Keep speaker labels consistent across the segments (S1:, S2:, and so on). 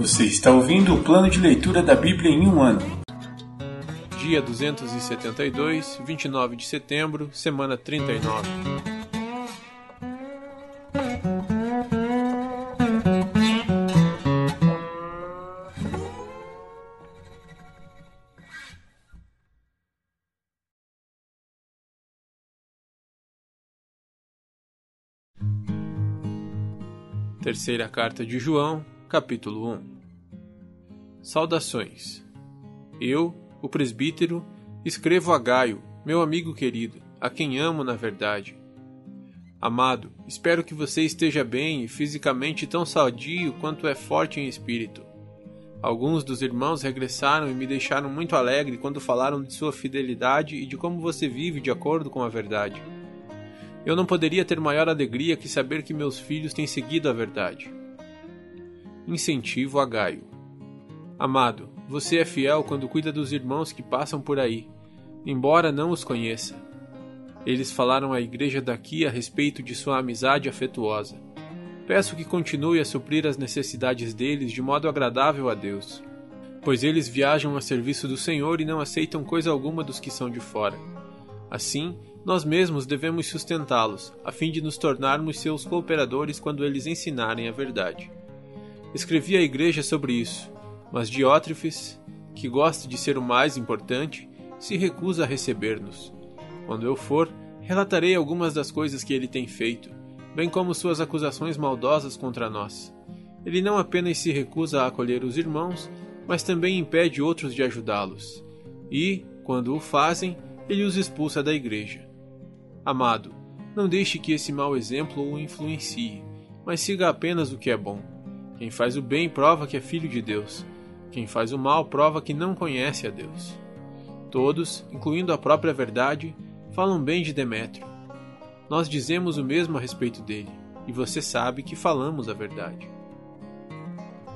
S1: Você está ouvindo o plano de leitura da Bíblia em um ano.
S2: Dia 272, 29 de setembro, semana 39. Terceira carta de João, capítulo 1 Saudações. Eu, o presbítero, escrevo a Gaio, meu amigo querido, a quem amo na verdade. Amado, espero que você esteja bem e fisicamente tão sadio quanto é forte em espírito. Alguns dos irmãos regressaram e me deixaram muito alegre quando falaram de sua fidelidade e de como você vive de acordo com a verdade. Eu não poderia ter maior alegria que saber que meus filhos têm seguido a verdade. Incentivo a Gaio. Amado, você é fiel quando cuida dos irmãos que passam por aí, embora não os conheça. Eles falaram à igreja daqui a respeito de sua amizade afetuosa. Peço que continue a suprir as necessidades deles de modo agradável a Deus, pois eles viajam a serviço do Senhor e não aceitam coisa alguma dos que são de fora. Assim, nós mesmos devemos sustentá-los, a fim de nos tornarmos seus cooperadores quando eles ensinarem a verdade. Escrevi à igreja sobre isso, mas Diótrefes, que gosta de ser o mais importante, se recusa a receber-nos. Quando eu for, relatarei algumas das coisas que ele tem feito, bem como suas acusações maldosas contra nós. Ele não apenas se recusa a acolher os irmãos, mas também impede outros de ajudá-los. E, quando o fazem, ele os expulsa da igreja. Amado, não deixe que esse mau exemplo o influencie, mas siga apenas o que é bom. Quem faz o bem prova que é filho de Deus. Quem faz o mal prova que não conhece a Deus. Todos, incluindo a própria verdade, falam bem de Demétrio. Nós dizemos o mesmo a respeito dele, e você sabe que falamos a verdade.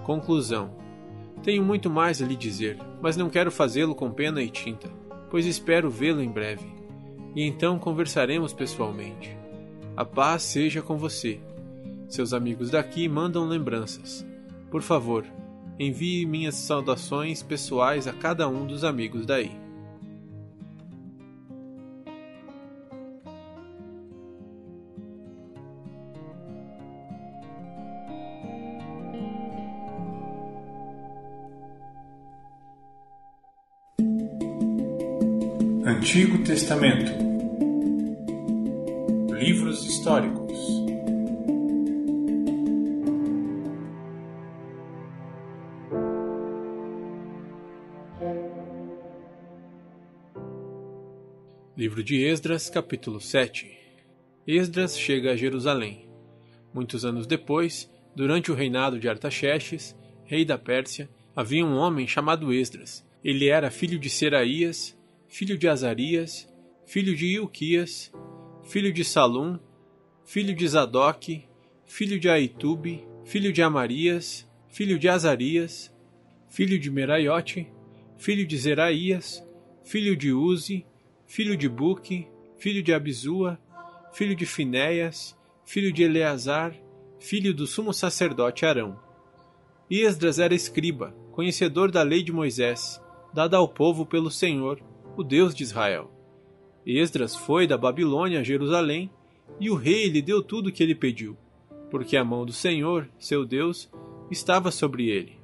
S2: Conclusão: Tenho muito mais a lhe dizer, mas não quero fazê-lo com pena e tinta, pois espero vê-lo em breve e então conversaremos pessoalmente. A paz seja com você. Seus amigos daqui mandam lembranças. Por favor, envie minhas saudações pessoais a cada um dos amigos daí.
S1: Antigo Testamento Livros históricos
S2: Livro de Esdras, capítulo 7 Esdras chega a Jerusalém. Muitos anos depois, durante o reinado de Artaxerxes, rei da Pérsia, havia um homem chamado Esdras. Ele era filho de Seraías, filho de Azarias, filho de Ilquias, filho de Salum, filho de Zadok, filho de Aitube, filho de Amarias, filho de Azarias, filho de Meraiote, filho de Zeraías, filho de Uzi, filho de Buque, filho de Abizua, filho de Finéias, filho de Eleazar, filho do sumo sacerdote Arão. Esdras era escriba, conhecedor da lei de Moisés, dada ao povo pelo Senhor, o Deus de Israel. Esdras foi da Babilônia a Jerusalém, e o rei lhe deu tudo o que ele pediu, porque a mão do Senhor, seu Deus, estava sobre ele.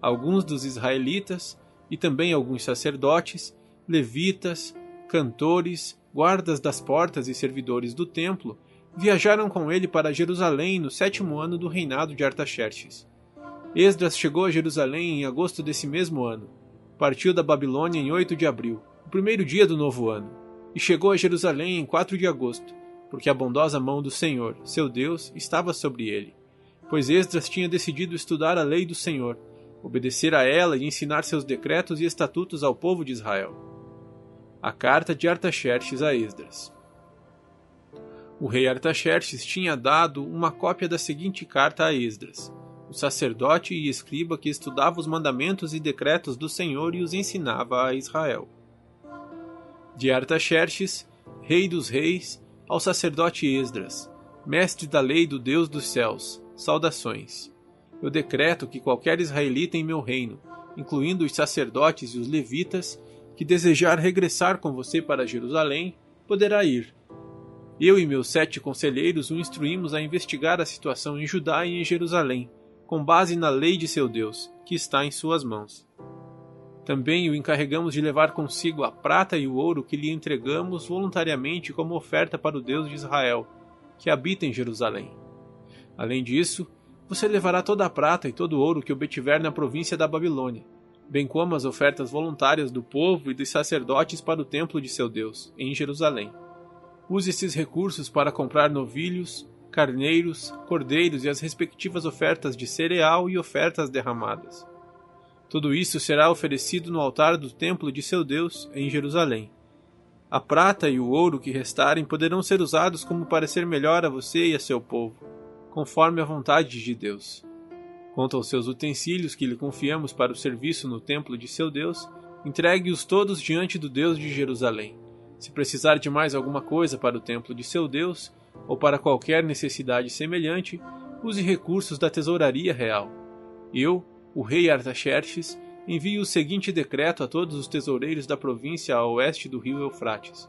S2: Alguns dos israelitas, e também alguns sacerdotes, levitas, cantores, guardas das portas e servidores do templo, viajaram com ele para Jerusalém no sétimo ano do reinado de Artaxerxes. Esdras chegou a Jerusalém em agosto desse mesmo ano. Partiu da Babilônia em 8 de abril primeiro dia do novo ano, e chegou a Jerusalém em 4 de agosto, porque a bondosa mão do Senhor, seu Deus, estava sobre ele. Pois Esdras tinha decidido estudar a lei do Senhor, obedecer a ela e ensinar seus decretos e estatutos ao povo de Israel. A carta de Artaxerxes a Esdras. O rei Artaxerxes tinha dado uma cópia da seguinte carta a Esdras, o sacerdote e escriba que estudava os mandamentos e decretos do Senhor e os ensinava a Israel de Artaxerxes, rei dos reis, ao sacerdote Esdras, mestre da lei do Deus dos céus, saudações. eu decreto que qualquer israelita em meu reino, incluindo os sacerdotes e os levitas, que desejar regressar com você para Jerusalém, poderá ir. Eu e meus sete conselheiros o instruímos a investigar a situação em Judá e em Jerusalém, com base na lei de seu Deus, que está em suas mãos. Também o encarregamos de levar consigo a prata e o ouro que lhe entregamos voluntariamente como oferta para o Deus de Israel, que habita em Jerusalém. Além disso, você levará toda a prata e todo o ouro que obtiver na província da Babilônia, bem como as ofertas voluntárias do povo e dos sacerdotes para o templo de seu Deus, em Jerusalém. Use esses recursos para comprar novilhos, carneiros, cordeiros e as respectivas ofertas de cereal e ofertas derramadas. Tudo isso será oferecido no altar do templo de seu Deus, em Jerusalém. A prata e o ouro que restarem poderão ser usados como parecer melhor a você e a seu povo, conforme a vontade de Deus. Quanto aos seus utensílios que lhe confiamos para o serviço no templo de seu Deus, entregue-os todos diante do Deus de Jerusalém. Se precisar de mais alguma coisa para o templo de seu Deus, ou para qualquer necessidade semelhante, use recursos da tesouraria real. Eu, o rei Artaxerxes envia o seguinte decreto a todos os tesoureiros da província a oeste do rio Eufrates.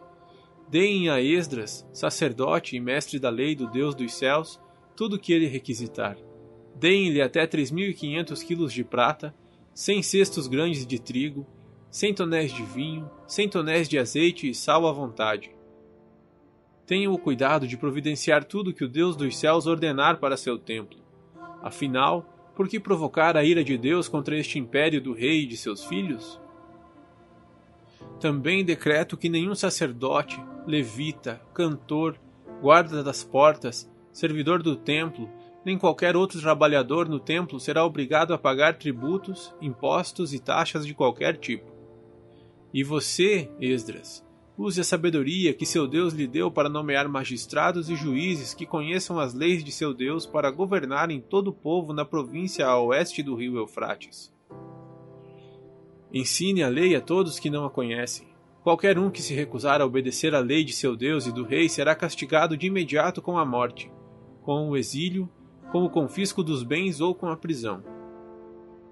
S2: Deem a Esdras, sacerdote e mestre da lei do Deus dos céus, tudo o que ele requisitar. Deem-lhe até três mil e quinhentos quilos de prata, cem cestos grandes de trigo, cem tonéis de vinho, cem tonéis de azeite e sal à vontade. Tenham o cuidado de providenciar tudo que o Deus dos céus ordenar para seu templo. Afinal, por que provocar a ira de Deus contra este império do rei e de seus filhos? Também decreto que nenhum sacerdote, levita, cantor, guarda das portas, servidor do templo, nem qualquer outro trabalhador no templo será obrigado a pagar tributos, impostos e taxas de qualquer tipo. E você, Esdras, Use a sabedoria que seu Deus lhe deu para nomear magistrados e juízes que conheçam as leis de seu Deus para governarem todo o povo na província a oeste do rio Eufrates. Ensine a lei a todos que não a conhecem. Qualquer um que se recusar a obedecer à lei de seu Deus e do rei será castigado de imediato com a morte, com o exílio, com o confisco dos bens ou com a prisão.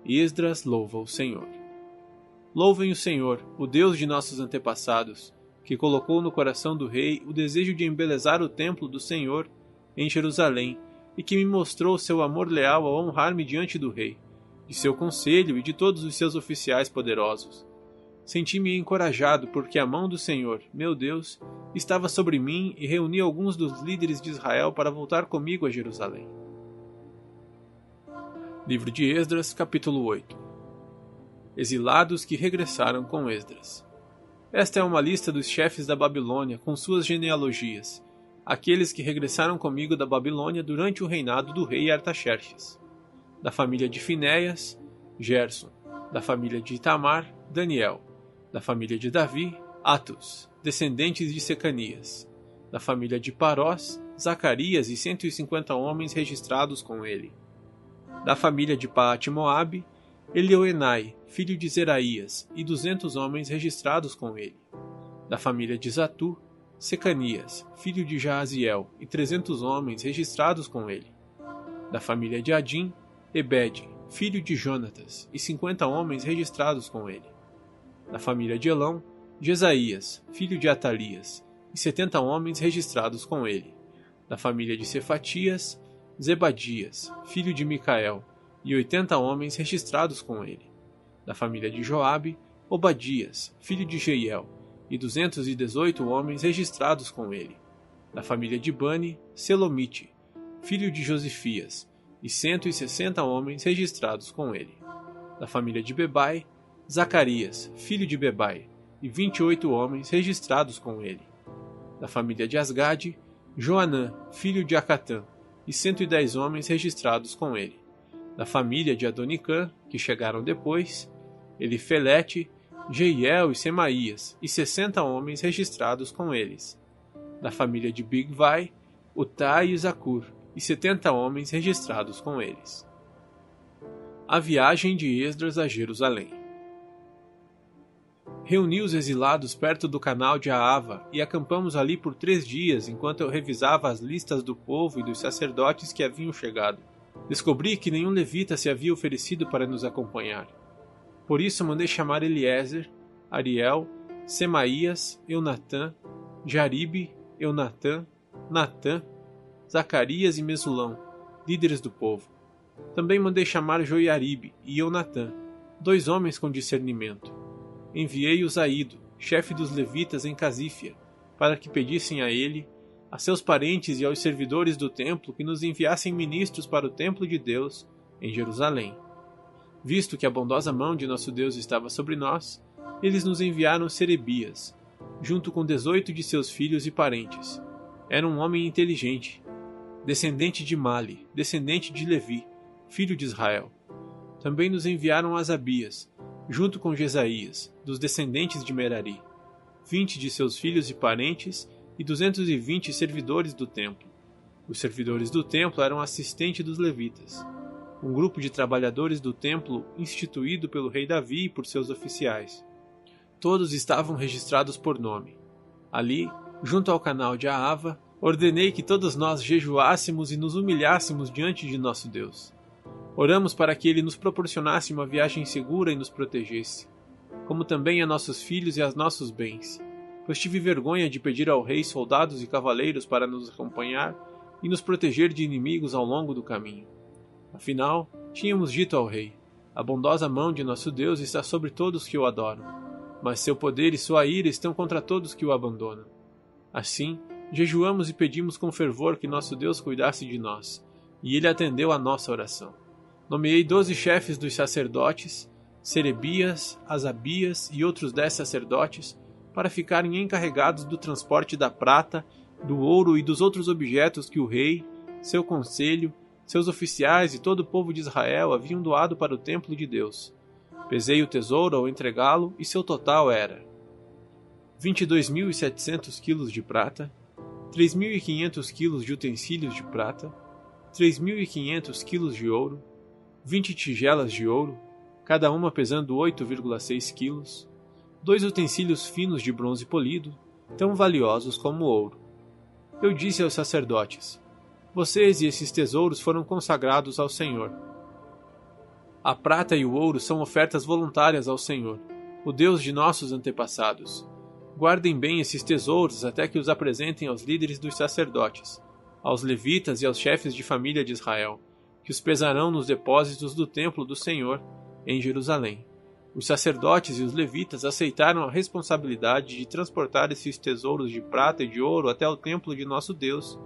S2: Esdras louva o Senhor. Louvem o Senhor, o Deus de nossos antepassados que colocou no coração do rei o desejo de embelezar o templo do Senhor em Jerusalém, e que me mostrou seu amor leal ao honrar-me diante do rei, de seu conselho e de todos os seus oficiais poderosos. Senti-me encorajado porque a mão do Senhor, meu Deus, estava sobre mim e reuni alguns dos líderes de Israel para voltar comigo a Jerusalém. Livro de Esdras, capítulo 8 Exilados que regressaram com Esdras. Esta é uma lista dos chefes da Babilônia com suas genealogias, aqueles que regressaram comigo da Babilônia durante o reinado do rei Artaxerxes. Da família de Finéias, Gerson. Da família de Itamar, Daniel. Da família de Davi, Atos, descendentes de Secanias. Da família de Parós, Zacarias e 150 homens registrados com ele. Da família de Paate Moabe, Elioenai, filho de Zeraías, e duzentos homens registrados com ele. Da família de Zatu, Secanias, filho de Jaaziel, e trezentos homens registrados com ele. Da família de Adim, Ebed, filho de Jonatas, e cinquenta homens registrados com ele. Da família de Elão, Jesaías, filho de Atalias, e setenta homens registrados com ele. Da família de Cefatias, Zebadias, filho de Micael, e oitenta homens registrados com ele. Da família de Joabe, Obadias, filho de Jeiel, e duzentos e dezoito homens registrados com ele. Da família de Bani, Selomite, filho de Josifias, e cento e sessenta homens registrados com ele. Da família de Bebai, Zacarias, filho de Bebai, e vinte e oito homens registrados com ele. Da família de Asgade, Joanã, filho de Acatã, e cento e dez homens registrados com ele da família de Adonicã, que chegaram depois, Elifelete, Jeiel e Semaías, e sessenta homens registrados com eles. Da família de Bigvai, Utai e Zacur, e setenta homens registrados com eles. A viagem de Esdras a Jerusalém. Reuni os exilados perto do canal de Aava e acampamos ali por três dias enquanto eu revisava as listas do povo e dos sacerdotes que haviam chegado Descobri que nenhum levita se havia oferecido para nos acompanhar. Por isso mandei chamar Eliezer, Ariel, Semaías, Eunatã, Jaribe, Eunatã, Natã, Zacarias e Mesulão, líderes do povo. Também mandei chamar Joiaribe e Eunatã, dois homens com discernimento. Enviei-os a Ido, chefe dos levitas em Casífia, para que pedissem a ele, a seus parentes e aos servidores do templo que nos enviassem ministros para o templo de Deus em Jerusalém. Visto que a bondosa mão de nosso Deus estava sobre nós, eles nos enviaram Serebias, junto com dezoito de seus filhos e parentes. Era um homem inteligente, descendente de Mali, descendente de Levi, filho de Israel. Também nos enviaram Asabias, junto com Jesaías, dos descendentes de Merari vinte de seus filhos e parentes e duzentos e vinte servidores do templo. Os servidores do templo eram assistentes dos levitas, um grupo de trabalhadores do templo instituído pelo rei Davi e por seus oficiais. Todos estavam registrados por nome. Ali, junto ao canal de Aava, ordenei que todos nós jejuássemos e nos humilhássemos diante de nosso Deus. Oramos para que ele nos proporcionasse uma viagem segura e nos protegesse como também a nossos filhos e a nossos bens. Pois tive vergonha de pedir ao rei soldados e cavaleiros para nos acompanhar e nos proteger de inimigos ao longo do caminho. Afinal, tínhamos dito ao rei: A bondosa mão de nosso Deus está sobre todos que o adoram, mas seu poder e sua ira estão contra todos que o abandonam. Assim, jejuamos e pedimos com fervor que nosso Deus cuidasse de nós, e ele atendeu a nossa oração. Nomeei doze chefes dos sacerdotes Serebias, Asabias e outros dez sacerdotes para ficarem encarregados do transporte da prata, do ouro e dos outros objetos que o rei, seu conselho, seus oficiais e todo o povo de Israel haviam doado para o templo de Deus. Pesei o tesouro ao entregá-lo e seu total era 22.700 quilos de prata, 3.500 quilos de utensílios de prata, 3.500 quilos de ouro, 20 tigelas de ouro, cada uma pesando 8,6 quilos, dois utensílios finos de bronze polido, tão valiosos como ouro. Eu disse aos sacerdotes: Vocês e esses tesouros foram consagrados ao Senhor. A prata e o ouro são ofertas voluntárias ao Senhor, o Deus de nossos antepassados. Guardem bem esses tesouros até que os apresentem aos líderes dos sacerdotes, aos levitas e aos chefes de família de Israel, que pesarão nos depósitos do templo do Senhor em Jerusalém. Os sacerdotes e os levitas aceitaram a responsabilidade de transportar esses tesouros de prata e de ouro até o templo de nosso Deus,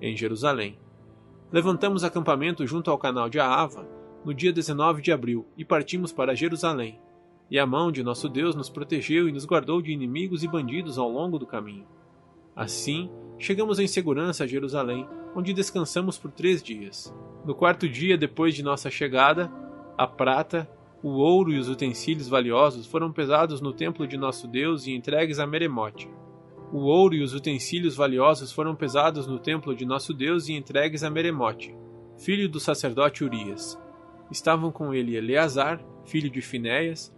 S2: em Jerusalém. Levantamos acampamento junto ao canal de Aava no dia 19 de abril e partimos para Jerusalém. E a mão de nosso Deus nos protegeu e nos guardou de inimigos e bandidos ao longo do caminho. Assim, chegamos em segurança a Jerusalém, onde descansamos por três dias. No quarto dia depois de nossa chegada, a prata, o ouro e os utensílios valiosos foram pesados no templo de nosso Deus e entregues a Meremote. O ouro e os utensílios valiosos foram pesados no templo de nosso Deus e entregues a Meremote, filho do sacerdote Urias. Estavam com ele Eleazar, filho de Finéias,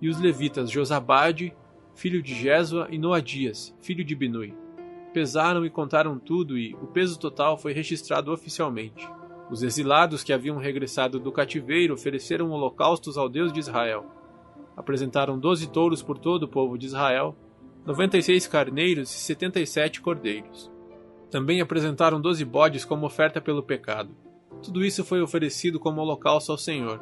S2: e os levitas Josabade, filho de Jesua, e Noadias, filho de Binui. Pesaram e contaram tudo e o peso total foi registrado oficialmente. Os exilados que haviam regressado do cativeiro ofereceram holocaustos ao Deus de Israel. Apresentaram doze touros por todo o povo de Israel, noventa e seis carneiros e setenta e sete cordeiros. Também apresentaram doze bodes como oferta pelo pecado. Tudo isso foi oferecido como holocausto ao Senhor.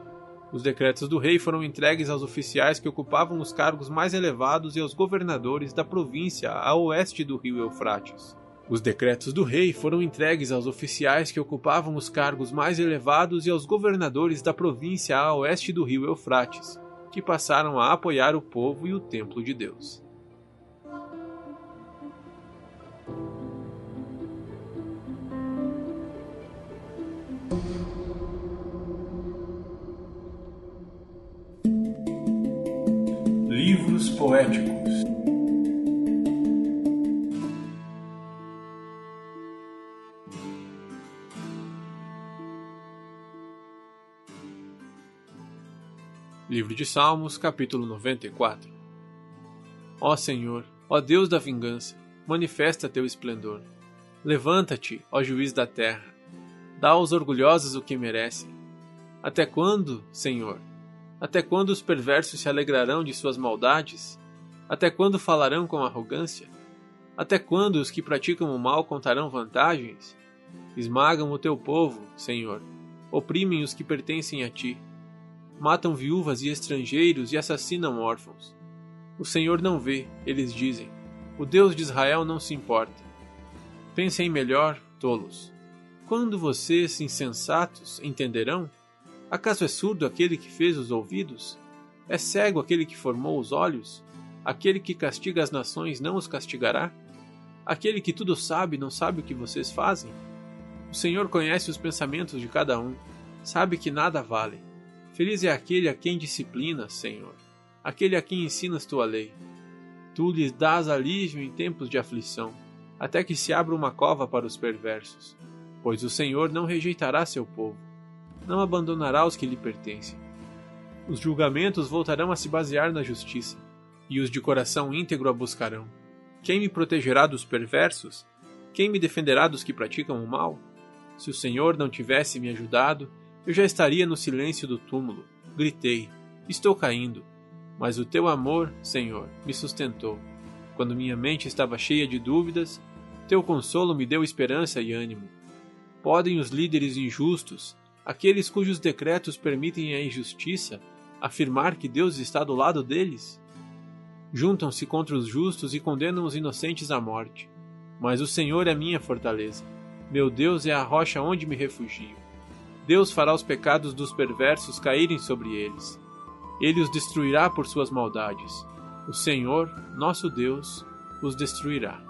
S2: Os decretos do rei foram entregues aos oficiais que ocupavam os cargos mais elevados e aos governadores da província a oeste do rio Eufrates. Os decretos do rei foram entregues aos oficiais que ocupavam os cargos mais elevados e aos governadores da província a oeste do rio Eufrates, que passaram a apoiar o povo e o templo de Deus.
S1: Livros poéticos
S2: Livro de Salmos, capítulo 94 Ó Senhor, ó Deus da vingança, manifesta teu esplendor. Levanta-te, ó juiz da terra. Dá aos orgulhosos o que merecem. Até quando, Senhor? Até quando os perversos se alegrarão de suas maldades? Até quando falarão com arrogância? Até quando os que praticam o mal contarão vantagens? Esmagam o teu povo, Senhor, oprimem os que pertencem a ti. Matam viúvas e estrangeiros e assassinam órfãos. O Senhor não vê, eles dizem. O Deus de Israel não se importa. Pensem melhor, tolos. Quando vocês, insensatos, entenderão? Acaso é surdo aquele que fez os ouvidos? É cego aquele que formou os olhos? Aquele que castiga as nações não os castigará? Aquele que tudo sabe não sabe o que vocês fazem? O Senhor conhece os pensamentos de cada um, sabe que nada vale. Feliz é aquele a quem disciplinas, Senhor, aquele a quem ensinas tua lei. Tu lhes dás alívio em tempos de aflição até que se abra uma cova para os perversos. Pois o Senhor não rejeitará seu povo, não abandonará os que lhe pertencem. Os julgamentos voltarão a se basear na justiça, e os de coração íntegro a buscarão. Quem me protegerá dos perversos? Quem me defenderá dos que praticam o mal? Se o Senhor não tivesse me ajudado, eu já estaria no silêncio do túmulo. Gritei: Estou caindo. Mas o teu amor, Senhor, me sustentou. Quando minha mente estava cheia de dúvidas, teu consolo me deu esperança e ânimo. Podem os líderes injustos, aqueles cujos decretos permitem a injustiça, afirmar que Deus está do lado deles? Juntam-se contra os justos e condenam os inocentes à morte. Mas o Senhor é minha fortaleza. Meu Deus é a rocha onde me refugio. Deus fará os pecados dos perversos caírem sobre eles. Ele os destruirá por suas maldades. O Senhor, nosso Deus, os destruirá.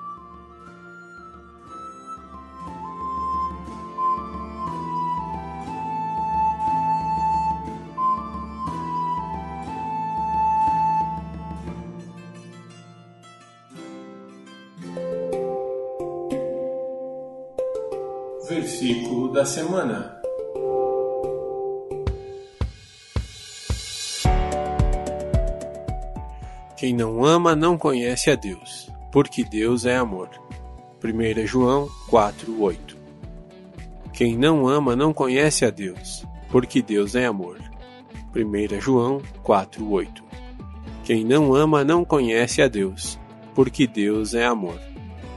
S1: Versículo da semana.
S2: Quem não ama não conhece a Deus, porque Deus é amor. 1 João 4:8. Quem não ama não conhece a Deus, porque Deus é amor. 1 João 4:8. Quem não ama não conhece a Deus, porque Deus é amor.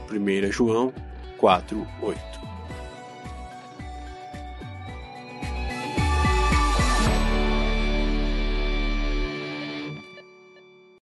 S2: 1 João 4:8.